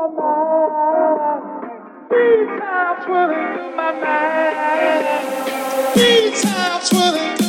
Three times running through my mind. Three times running.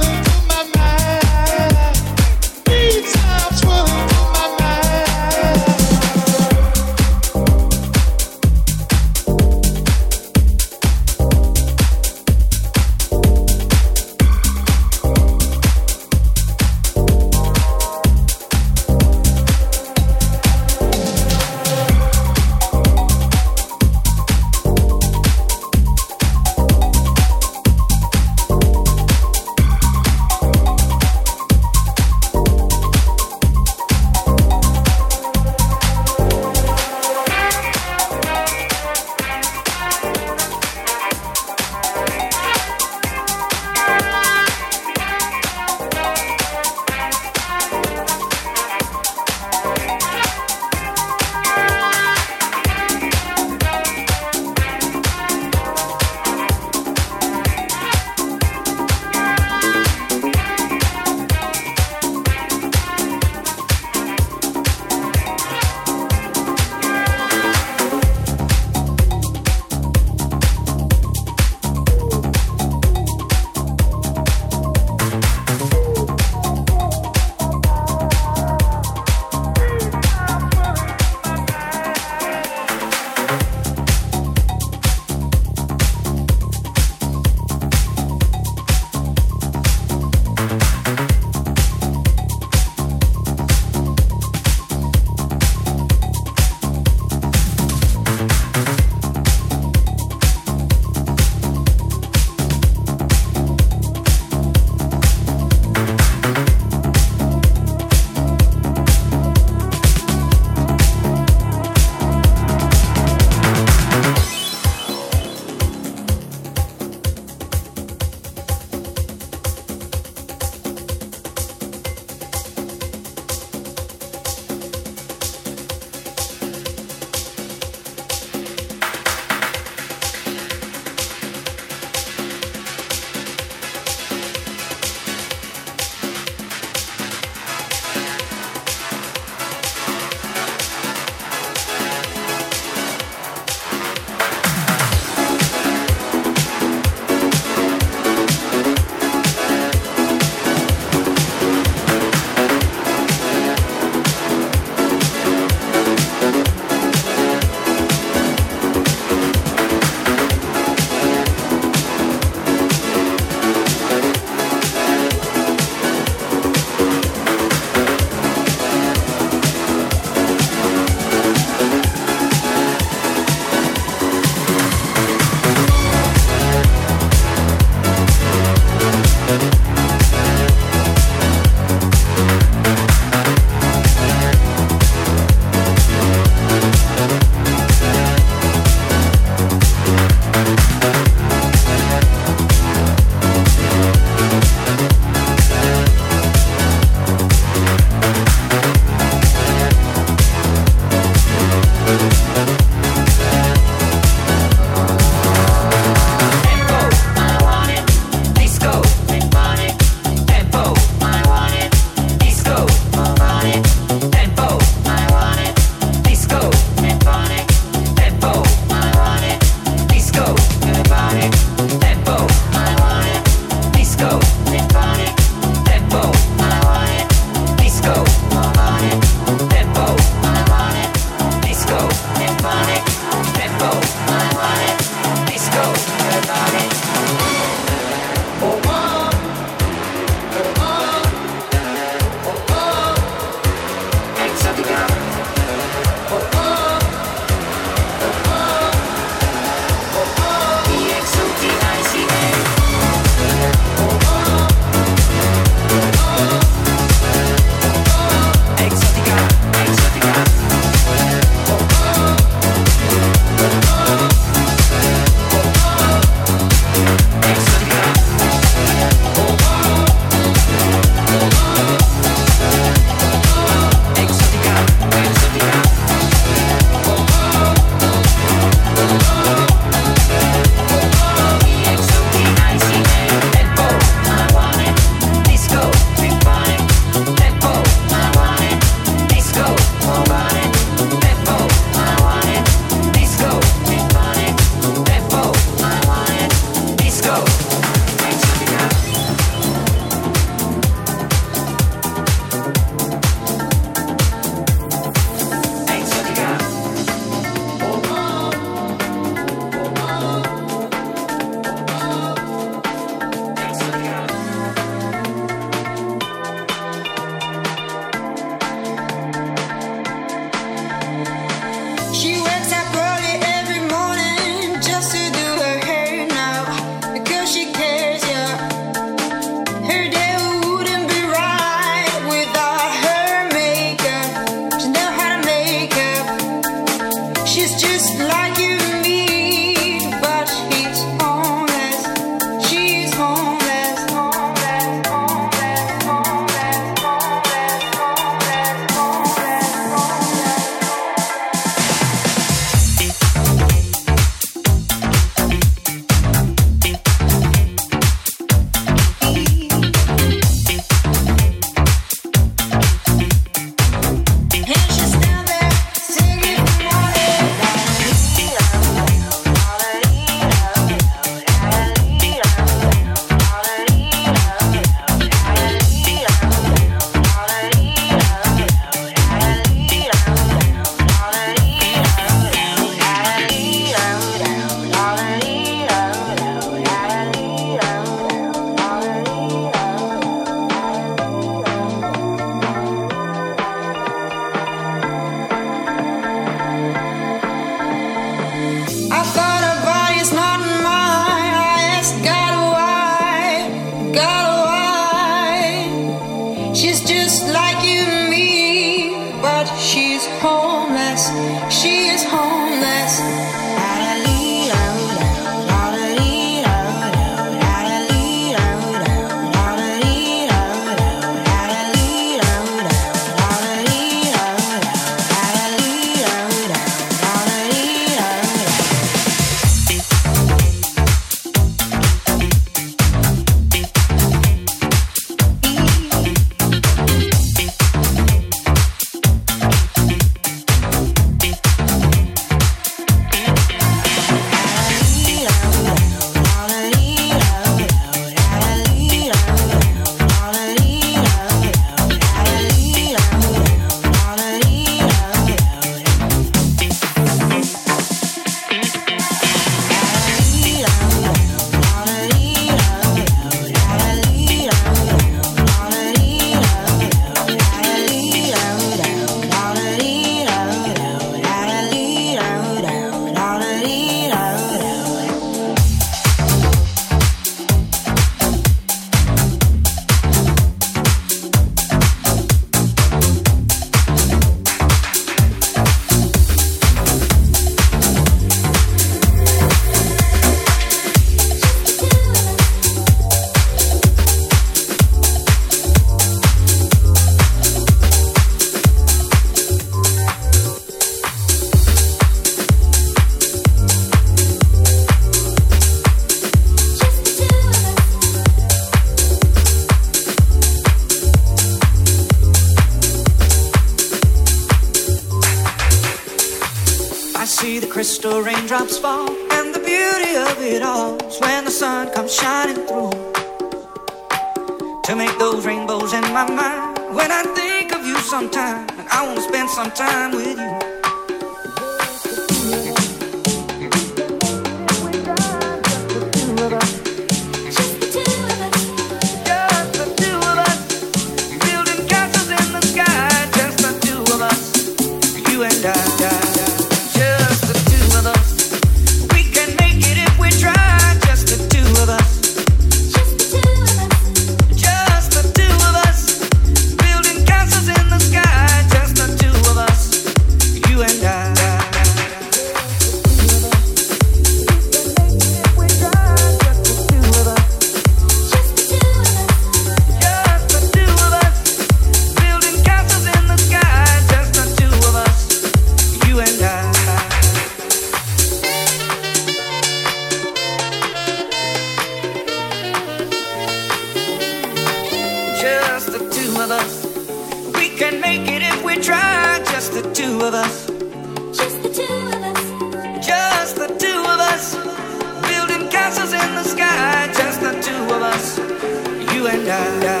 you and I.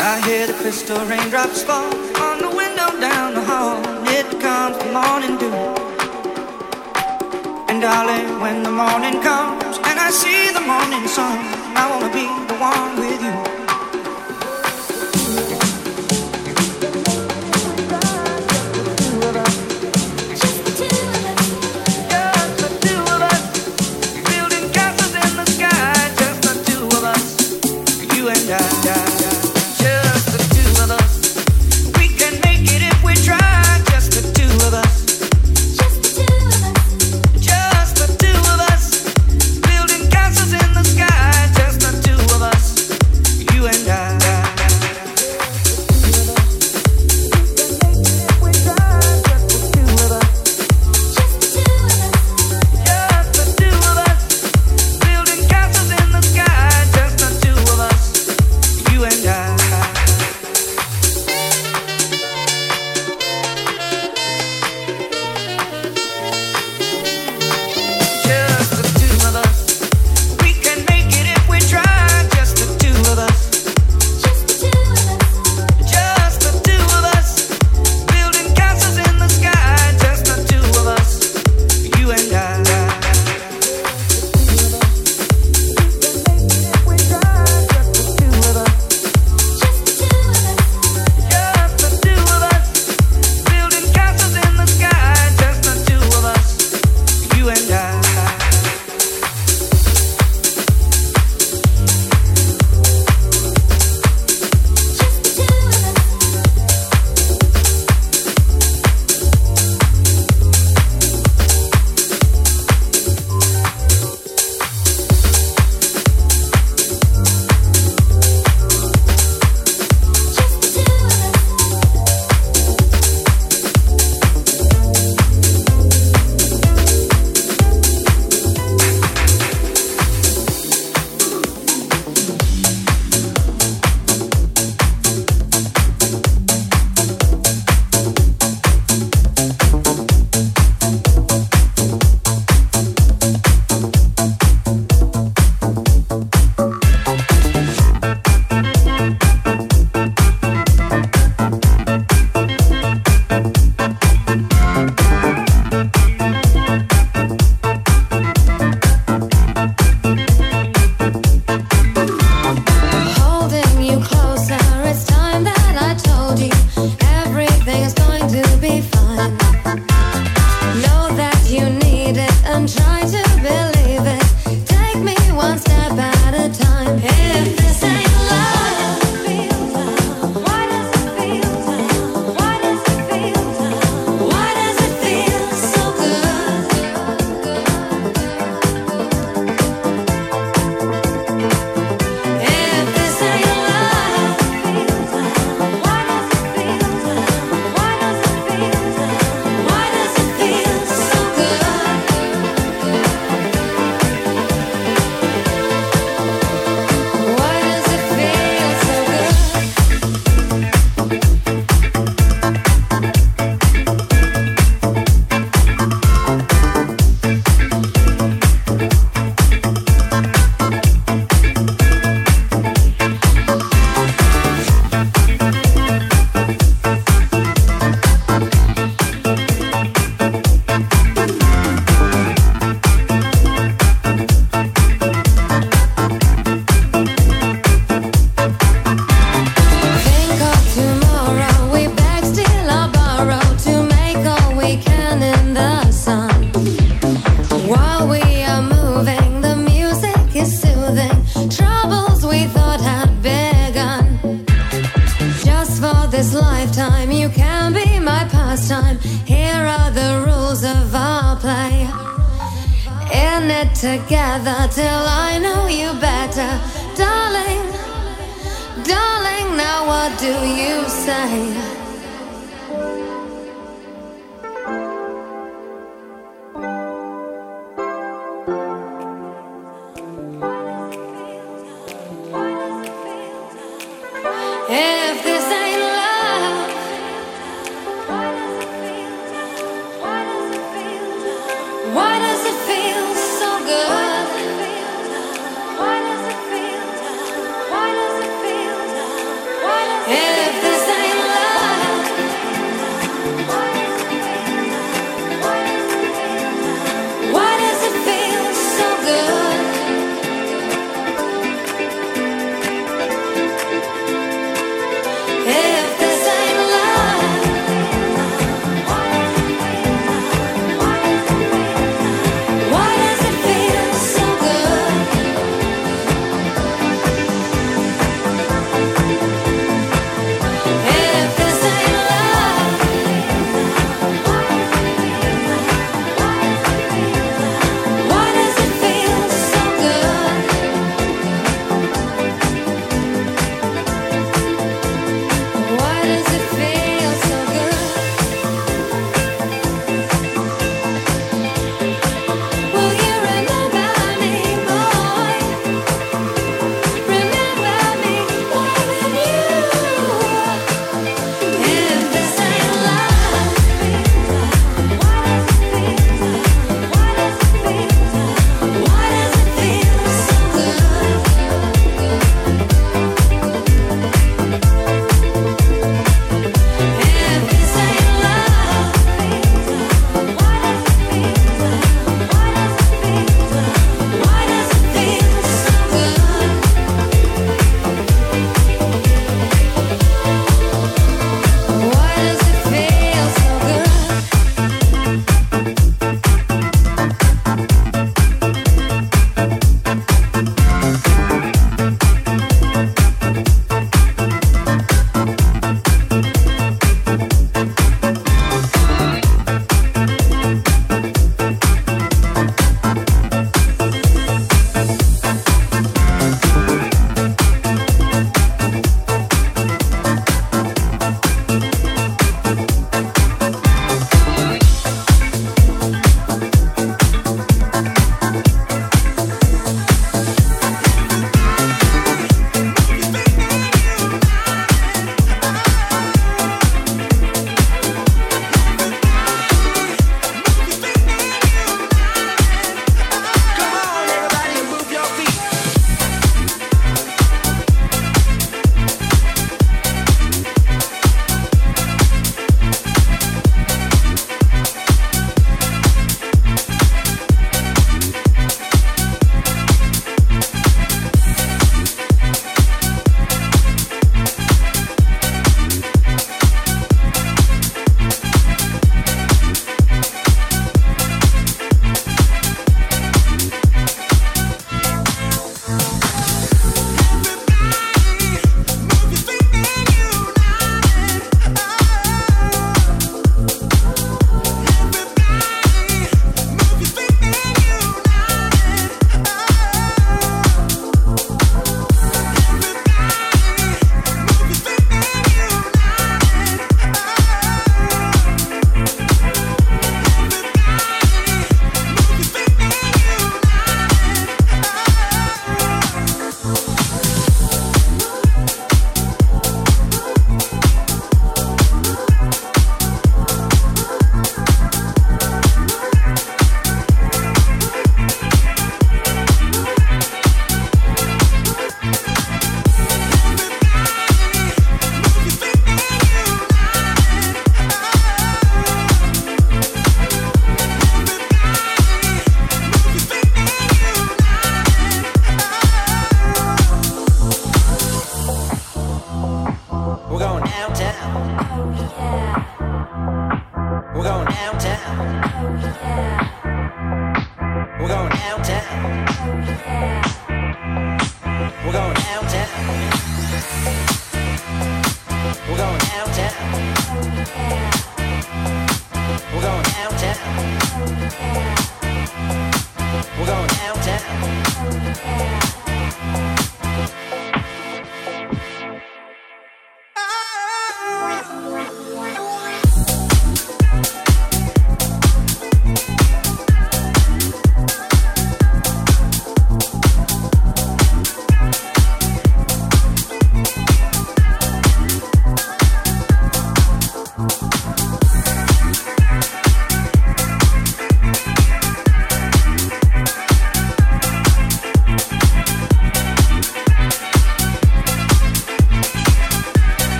I hear the crystal raindrops fall on the window down the hall. It comes the morning dew. And darling, when the morning comes and I see the morning sun, I wanna be the one with you.